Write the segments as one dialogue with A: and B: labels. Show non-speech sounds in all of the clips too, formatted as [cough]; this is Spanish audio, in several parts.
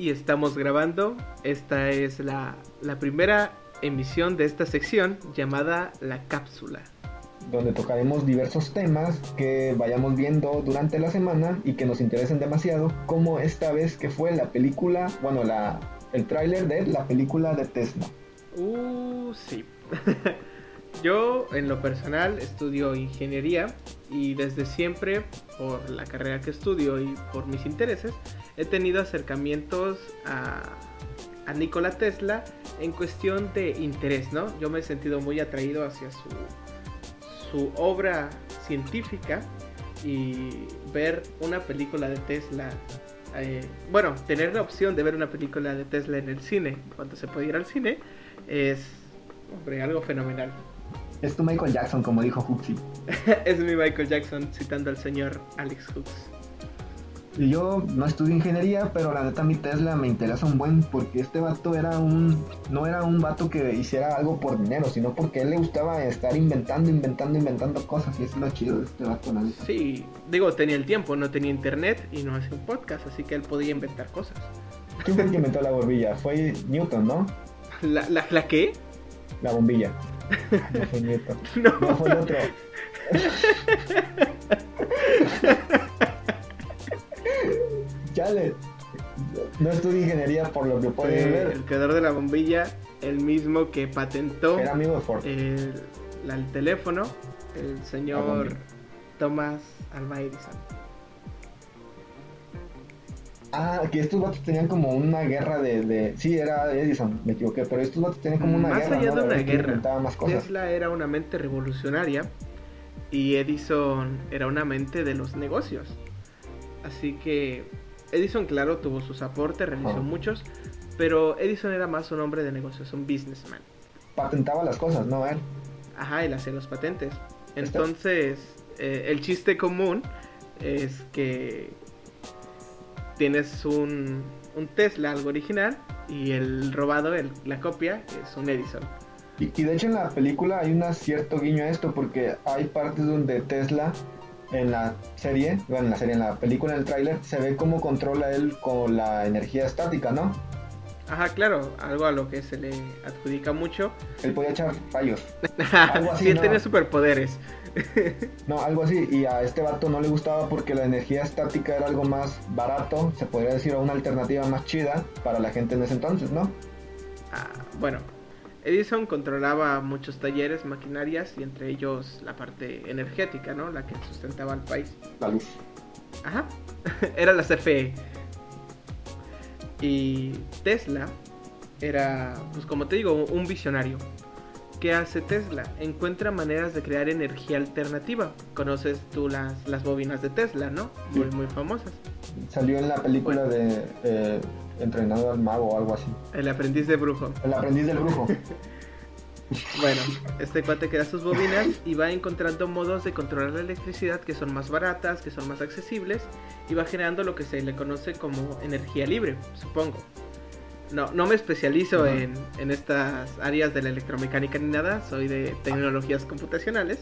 A: y estamos grabando. Esta es la, la primera emisión de esta sección llamada La Cápsula.
B: donde tocaremos diversos temas que vayamos viendo durante la semana y que nos interesen demasiado, como esta vez que fue la película, bueno, la, el tráiler de la película de Tesla.
A: Uh, sí. [laughs] Yo, en lo personal, estudio ingeniería y desde siempre, por la carrera que estudio y por mis intereses, he tenido acercamientos a, a Nikola Tesla en cuestión de interés, ¿no? Yo me he sentido muy atraído hacia su, su obra científica y ver una película de Tesla. eh, bueno, tener la opción de ver una película de Tesla en el cine, cuando se puede ir al cine, es, hombre, algo fenomenal.
B: Es tu Michael Jackson, como dijo Huxley. [laughs]
A: es mi Michael Jackson citando al señor Alex Hooks.
B: Yo no estudio ingeniería, pero la neta mi Tesla me interesa un buen porque este vato era un no era un vato que hiciera algo por dinero, sino porque a él le gustaba estar inventando, inventando, inventando cosas y eso es lo chido de este vato, la neta.
A: Sí, digo, tenía el tiempo, no tenía internet y no hacía un podcast, así que él podía inventar cosas.
B: ¿Quién fue el que inventó la bombilla? Fue Newton, ¿no?
A: ¿La, la, la qué?
B: La bombilla. [laughs] No fue Newton.
A: No.
B: No fue el otro. [laughs] Chale. No estudio ingeniería por lo que pueden
A: Fue
B: ver.
A: el creador de la bombilla, el mismo que patentó
B: Era amigo de Ford.
A: el, la- el teléfono, el señor. Thomas Alva Edison.
B: Ah, que estos vatos tenían como una guerra de, de... Sí, era Edison, me equivoqué, pero estos vatos tenían como una
A: Más
B: guerra,
A: allá
B: ¿no?
A: de una guerra,
B: inventaba más cosas.
A: Tesla era una mente revolucionaria y Edison era una mente de los negocios. Así que Edison, claro, tuvo sus aportes, realizó muchos, pero Edison era más un hombre de negocios, un businessman.
B: Patentaba las cosas, ¿no? Él.
A: Ajá, él hacía los patentes. Entonces, eh, el chiste común es que tienes un, un Tesla, algo original, y el robado, el- la copia, es un Edison.
B: Y, y de hecho en la película hay un cierto guiño a esto porque hay partes donde Tesla en la serie, bueno, en la serie, en la película, en el tráiler, se ve cómo controla él con la energía estática, ¿no?
A: Ajá, claro, algo a lo que se le adjudica mucho.
B: Él podía echar rayos. [laughs] Algo así,
A: sí, él
B: ¿no?
A: tenía superpoderes. [laughs]
B: No, algo así. Y a este vato no le gustaba porque la energía estática era algo más barato, se podría decir, o una alternativa más chida para la gente en ese entonces, ¿no?
A: Ah, bueno, Edison controlaba muchos talleres, maquinarias y entre ellos la parte energética, ¿no? La que sustentaba al país.
B: La luz.
A: Ajá, [laughs] era la CFE. Y Tesla era, pues como te digo, un visionario. ¿Qué hace Tesla? Encuentra maneras de crear energía alternativa. Conoces tú las, las bobinas de Tesla, ¿no? Muy, muy famosas.
B: Salió en la película de eh, Entrenado al Mago o algo así.
A: El aprendiz de brujo.
B: El aprendiz del brujo. [laughs]
A: Bueno, este cuate crea sus bobinas y va encontrando modos de controlar la electricidad que son más baratas, que son más accesibles y va generando lo que se le conoce como energía libre, supongo. No, no me especializo en, en estas áreas de la electromecánica ni nada, soy de tecnologías computacionales,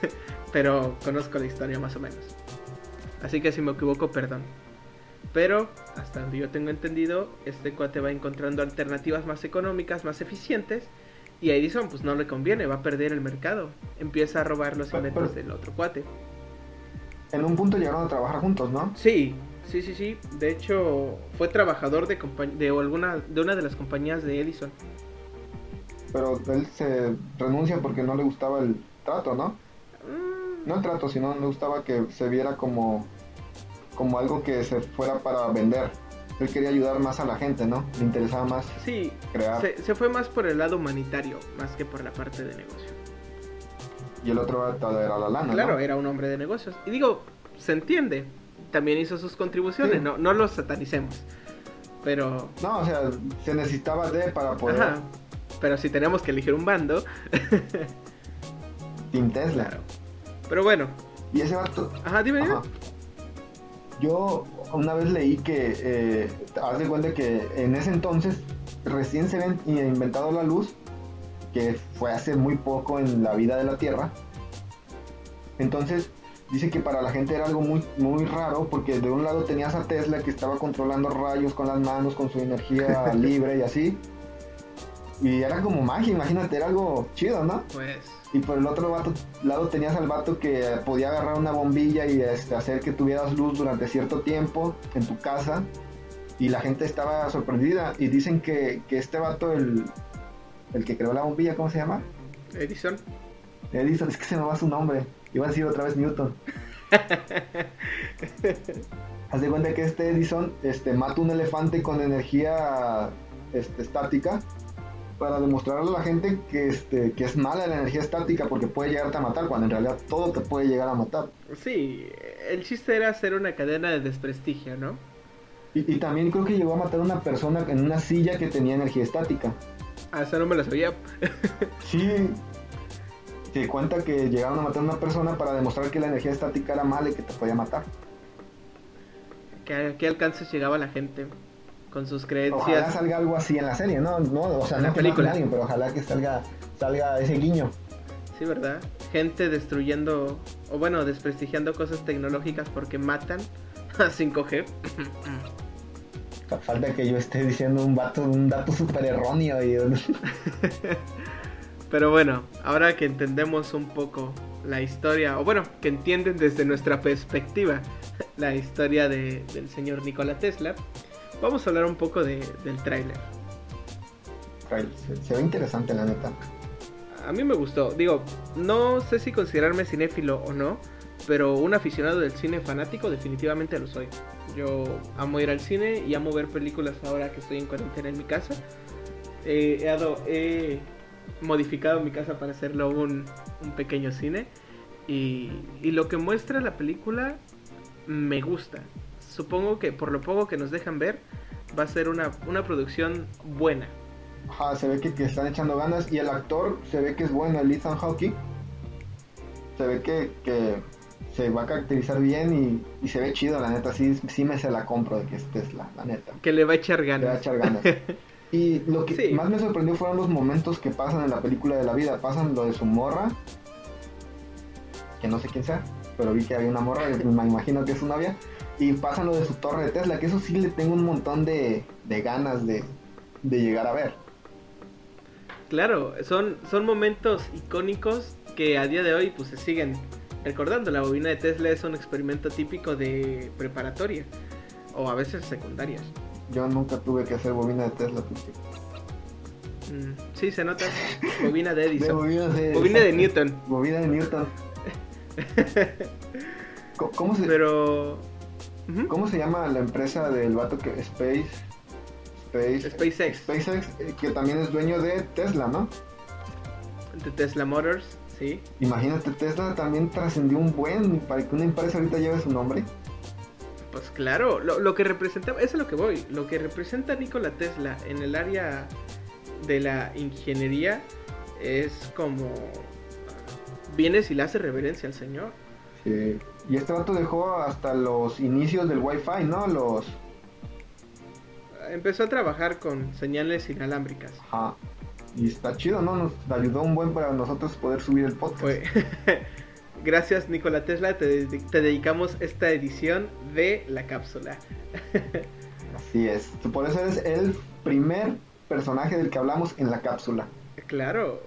A: [laughs] pero conozco la historia más o menos. Así que si me equivoco, perdón. Pero, hasta donde yo tengo entendido, este cuate va encontrando alternativas más económicas, más eficientes. Y a Edison pues no le conviene, va a perder el mercado. Empieza a robar los inventos
B: pero-
A: del otro cuate.
B: En un punto llegaron a trabajar juntos, ¿no?
A: Sí, sí, sí, sí. De hecho, fue trabajador de, de, alguna, de una de las compañías de Edison.
B: Pero él se renuncia porque no le gustaba el trato, ¿no?
A: Mm,
B: No el trato, sino no le gustaba que se viera como, como algo que se fuera para vender. Él quería ayudar más a la gente, ¿no? Le interesaba más
A: Sí,
B: crear.
A: se, se fue más por el lado humanitario, más que por la parte de negocio.
B: Y el otro era la lana,
A: Claro,
B: ¿no?
A: era un hombre de negocios. Y digo, se entiende. También hizo sus contribuciones,
B: Sí.
A: no, no los satanicemos. Pero,
B: No, o sea, se necesitaba de para poder...
A: ajá. Pero si tenemos que elegir un bando, [laughs]
B: Team Tesla.
A: claro. Pero bueno,
B: Y ese vato...
A: ajá, dime, dime.
B: Yo una vez leí que, eh, haz de cuenta que en ese entonces recién se habían inventado la luz, que fue hace muy poco en la vida de la Tierra. Entonces dice que para la gente era algo muy, muy raro porque de un lado tenías a Tesla que estaba controlando rayos con las manos, con su energía [laughs] libre y así. Y era como magia, imagínate, era algo chido, ¿no?
A: Pues.
B: Y por el otro lado tenías al vato que podía agarrar una bombilla y este, hacer que tuvieras luz durante cierto tiempo en tu casa. Y la gente estaba sorprendida. Y dicen que, que este vato, el, el que creó la bombilla, ¿cómo se llama?
A: Edison.
B: Edison, es que se me va su nombre. Iba a decir otra vez Newton. [laughs] Haz de cuenta que este Edison este, mata un elefante con energía este, estática para demostrarle a la gente que, este, que es mala la energía estática porque puede llegarte a matar, cuando en realidad todo te puede llegar a matar.
A: Sí, el chiste era hacer una cadena de desprestigio, ¿no?
B: Y, también creo que llegó a matar a una persona en una silla que tenía energía estática.
A: Ah, esa no me la sabía.
B: sí, te cuenta que llegaron a matar a una persona para demostrar que la energía estática era mala y que te podía matar.
A: ¿Qué, qué alcances llegaba la gente con sus creencias?
B: Ojalá salga algo así en la serie, ¿no? no o sea, en no la película. Alguien, pero ojalá que salga, salga ese guiño.
A: Sí, ¿verdad? Gente destruyendo, o bueno, desprestigiando cosas tecnológicas porque matan [laughs] a 5G.
B: Falta que yo esté diciendo un, vato, un dato súper erróneo. Y... [laughs]
A: Pero bueno, ahora que entendemos un poco la historia, o bueno, que entienden desde nuestra perspectiva la historia del señor Nikola Tesla, vamos a hablar un poco del tráiler.
B: Se, se ve interesante, la neta.
A: A mí me gustó. Digo, no sé si considerarme cinéfilo o no, pero un aficionado del cine fanático definitivamente lo soy. Yo amo ir al cine y amo ver películas ahora que estoy en cuarentena en mi casa. he, he modificado mi casa para hacerlo un, pequeño cine. Y, lo que muestra la película me gusta. Supongo que por lo poco que nos dejan ver, va a ser una, producción buena.
B: se ve que, están echando ganas y el actor se ve que es bueno, el Ethan Hawking. Se ve que, se va a caracterizar bien y, se ve chido, la neta. Sí, sí me se la compro de que es Tesla, la neta.
A: Que le va a echar ganas.
B: Le va a echar ganas. [laughs] Y lo que más me sorprendió fueron los momentos que pasan en la película de la vida. Pasan lo de su morra, que no sé quién sea, pero vi que había una morra, me imagino que es su novia. Y pasan lo de su torre de Tesla, que eso sí le tengo un montón de, ganas de, llegar a ver.
A: Claro, son, son momentos icónicos que a día de hoy pues se siguen recordando. La bobina de Tesla es un experimento típico de preparatoria o a veces secundarias.
B: Yo nunca tuve que hacer bobina de Tesla.
A: Mm, sí, se nota. Bobina de Edison.
B: bobina,
A: de, Newton.
B: Bobina de Newton. [laughs] ¿Cómo, se,
A: Pero...
B: ¿Cómo se llama la empresa del vato que Space...
A: Space SpaceX.
B: SpaceX, eh, que también es dueño de Tesla, ¿no?
A: De Tesla Motors, sí.
B: Imagínate, Tesla también trascendió un buen para que una empresa ahorita lleve su nombre.
A: Pues claro, lo, que representa, eso es lo que voy, lo que representa Nikola Tesla en el área de la ingeniería es como vienes y le hace reverencia al señor.
B: Sí, y este vato dejó hasta los inicios del Wi-Fi, ¿no? Los
A: empezó a trabajar con señales inalámbricas.
B: Ajá. Y está chido, ¿no? Nos ayudó un buen para nosotros poder subir el podcast. [laughs]
A: Gracias Nikola Tesla, te, dedicamos esta edición de la cápsula. [laughs]
B: Así es, por eso eres el primer personaje del que hablamos en la cápsula.
A: Claro,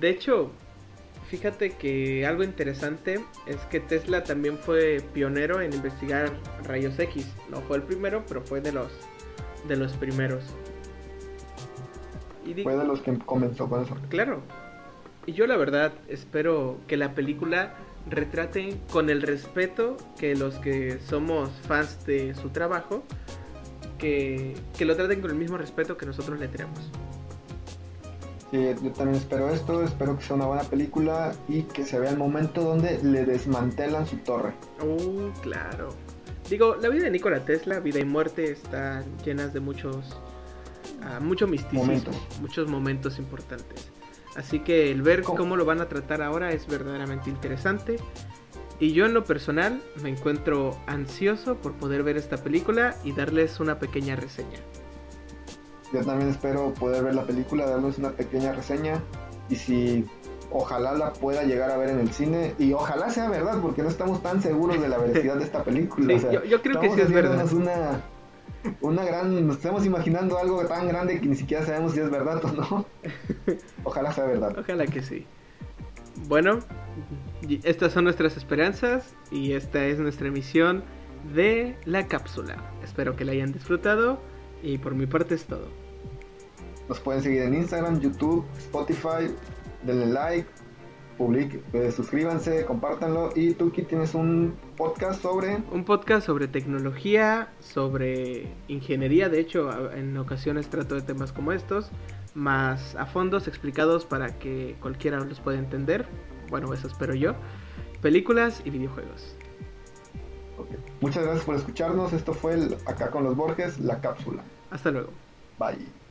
A: de hecho, fíjate que algo interesante es que Tesla también fue pionero en investigar rayos X. No fue el primero, pero fue de los, de los primeros.
B: fue de los que comenzó con eso.
A: Claro, y yo la verdad espero que la película retrate con el respeto que los que somos fans de su trabajo, que, lo traten con el mismo respeto que nosotros le tenemos.
B: Yo también espero esto, espero que sea una buena película y que se vea el momento donde le desmantelan su torre.
A: Oh, claro. Digo, la vida de Nikola Tesla, vida y muerte, están llenas de muchos, uh, mucho misticismo, muchos momentos importantes. Así que el ver cómo lo van a tratar ahora es verdaderamente interesante. Y yo en lo personal me encuentro ansioso por poder ver esta película y darles una pequeña reseña.
B: Yo también espero poder ver la película, darles una pequeña reseña. Y si ojalá la pueda llegar a ver en el cine y ojalá sea verdad, porque no estamos tan seguros de la veracidad de esta [laughs] película.
A: yo, creo que sí es verdad.
B: Una, una gran, nos estamos imaginando algo tan grande que ni siquiera sabemos si es verdad o no. [laughs] Ojalá sea verdad.
A: Ojalá que sí. Bueno, estas son nuestras esperanzas y esta es nuestra emisión de la cápsula. Espero que la hayan disfrutado y por mi parte es todo.
B: Nos pueden seguir en Instagram, YouTube, Spotify, denle like, public, eh, suscríbanse, compártanlo. Y tú aquí tienes un podcast sobre...
A: Un podcast sobre tecnología, sobre ingeniería. De hecho, en ocasiones trato de temas como estos, más a fondos explicados para que cualquiera los pueda entender. Bueno, eso espero yo. Películas y videojuegos.
B: Muchas gracias por escucharnos. Esto fue Acá con los Borges, la cápsula.
A: Hasta luego.
B: Bye.